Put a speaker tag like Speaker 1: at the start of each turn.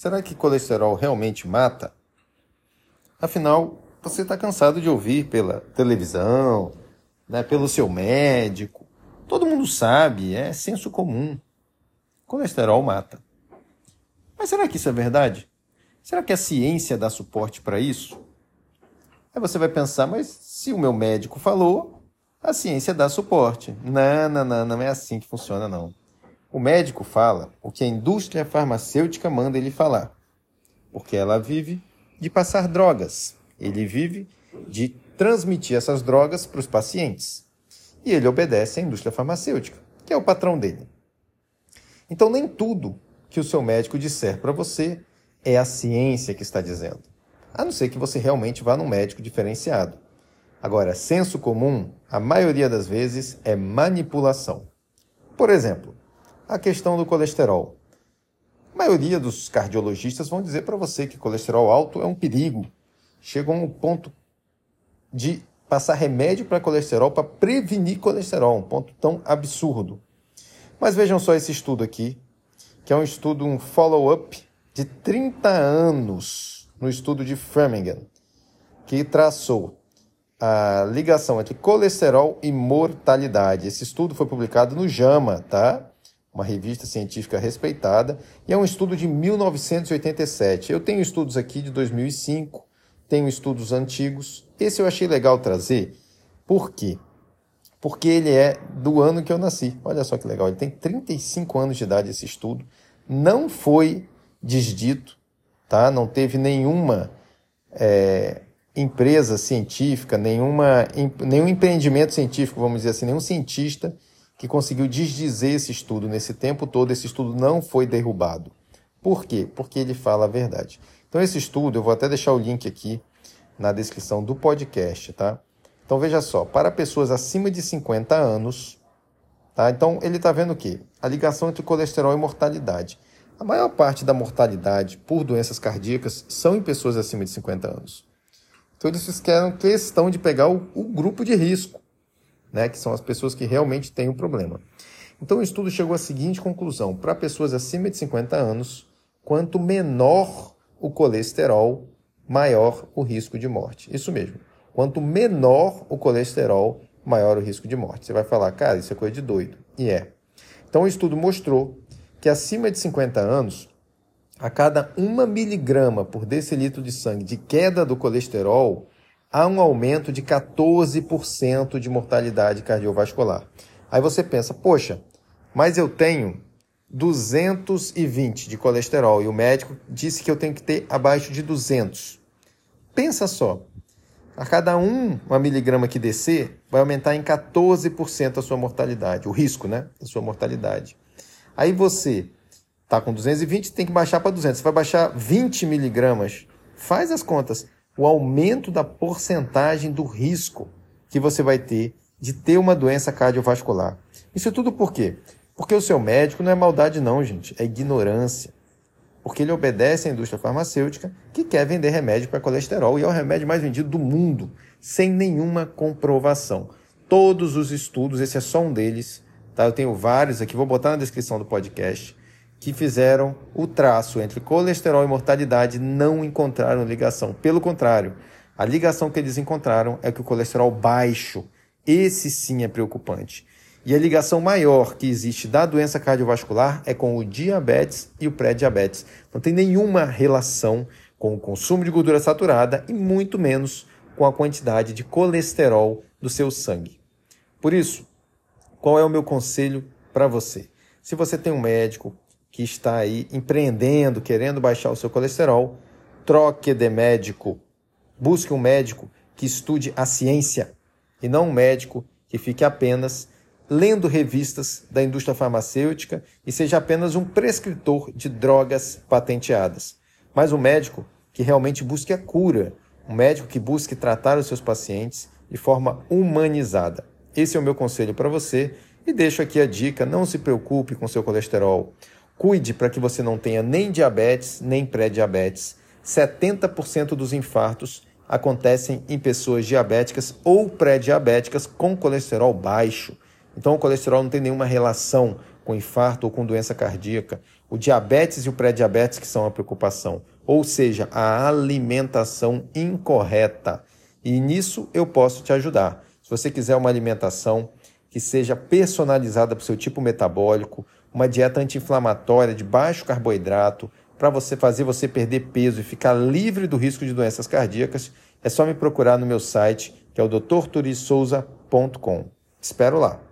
Speaker 1: será que colesterol realmente mata? Afinal, você está cansado de ouvir pela televisão, né, pelo seu médico. Todo mundo sabe, é senso comum. Colesterol mata. Mas será que isso é verdade? Será que a ciência dá suporte para isso? Aí você vai pensar, mas se o meu médico falou, a ciência dá suporte. Não, não, não, não é assim que funciona, não. O médico fala o que a indústria farmacêutica manda ele falar, porque ela vive de passar drogas. Ele vive de transmitir essas drogas para os pacientes. E ele obedece à indústria farmacêutica, que é o patrão dele. Então, nem tudo que o seu médico disser para você é a ciência que está dizendo. A não ser que você realmente vá num médico diferenciado. Agora, senso comum, a maioria das vezes, é manipulação. Por exemplo, a questão do colesterol. A maioria dos cardiologistas vão dizer para você que colesterol alto é um perigo. Chegam ao ponto de passar remédio para colesterol para prevenir colesterol, um ponto tão absurdo. Mas vejam só esse estudo aqui, que é um estudo, um follow-up de 30 anos no estudo de Framingham, que traçou a ligação entre colesterol e mortalidade. Esse estudo foi publicado no JAMA, tá? Uma revista científica respeitada, e é um estudo de 1987. Eu tenho estudos aqui de 2005, tenho estudos antigos. Esse eu achei legal trazer. Por quê? Porque ele é do ano que eu nasci. Olha só que legal, ele tem 35 anos de idade esse estudo. Não foi desdito, tá? Não teve nenhuma é, empresa científica, nenhuma, nenhum empreendimento científico, vamos dizer assim, nenhum cientista que conseguiu desdizer esse estudo nesse tempo todo, esse estudo não foi derrubado. Por quê? Porque ele fala a verdade. Então, esse estudo, eu vou até deixar o link aqui na descrição do podcast, tá? Então, veja só, para pessoas acima de 50 anos, tá? Então, ele está vendo o quê? A ligação entre colesterol e mortalidade. A maior parte da mortalidade por doenças cardíacas são em pessoas acima de 50 anos. Então, eles fizeram questão de pegar o, o grupo de risco né, que são as pessoas que realmente têm o problema. Então o estudo chegou à seguinte conclusão: para pessoas acima de 50 anos, quanto menor o colesterol, maior o risco de morte. Isso mesmo. Quanto menor o colesterol, maior o risco de morte. Você vai falar, cara, isso é coisa de doido. E é. Então o estudo mostrou que acima de 50 anos, a cada 1 miligrama por decilitro de sangue de queda do colesterol, há um aumento de 14% de mortalidade cardiovascular. Aí você pensa, poxa, mas eu tenho 220 de colesterol e o médico disse que eu tenho que ter abaixo de 200. Pensa só, a cada um, uma miligrama que descer, vai aumentar em 14% a sua mortalidade, o risco, né, da sua mortalidade. Aí você está com 220, tem que baixar para 200. Você vai baixar 20 miligramas. Faz as contas o aumento da porcentagem do risco que você vai ter de ter uma doença cardiovascular. Isso tudo por quê? Porque o seu médico não é maldade não, gente, é ignorância. Porque ele obedece à indústria farmacêutica que quer vender remédio para colesterol e é o remédio mais vendido do mundo, sem nenhuma comprovação. Todos os estudos, esse é só um deles, tá? Eu tenho vários aqui, vou botar na descrição do podcast que fizeram o traço entre colesterol e mortalidade não encontraram ligação. Pelo contrário, a ligação que eles encontraram é que o colesterol baixo, esse sim é preocupante. E a ligação maior que existe da doença cardiovascular é com o diabetes e o pré-diabetes. Não tem nenhuma relação com o consumo de gordura saturada e muito menos com a quantidade de colesterol do seu sangue. Por isso, qual é o meu conselho para você? Se você tem um médico, que está aí empreendendo, querendo baixar o seu colesterol, troque de médico. Busque um médico que estude a ciência e não um médico que fique apenas lendo revistas da indústria farmacêutica e seja apenas um prescritor de drogas patenteadas. Mas um médico que realmente busque a cura, um médico que busque tratar os seus pacientes de forma humanizada. Esse é o meu conselho para você e deixo aqui a dica: não se preocupe com seu colesterol. Cuide para que você não tenha nem diabetes, nem pré-diabetes. 70% dos infartos acontecem em pessoas diabéticas ou pré-diabéticas com colesterol baixo. Então, o colesterol não tem nenhuma relação com infarto ou com doença cardíaca. o diabetes e o pré-diabetes que são a preocupação, ou seja, a alimentação incorreta. E nisso eu posso te ajudar. Se você quiser uma alimentação que seja personalizada para o seu tipo metabólico, uma dieta anti-inflamatória de baixo carboidrato, para você fazer você perder peso e ficar livre do risco de doenças cardíacas, é só me procurar no meu site, que é o drturissouza.com. Espero lá.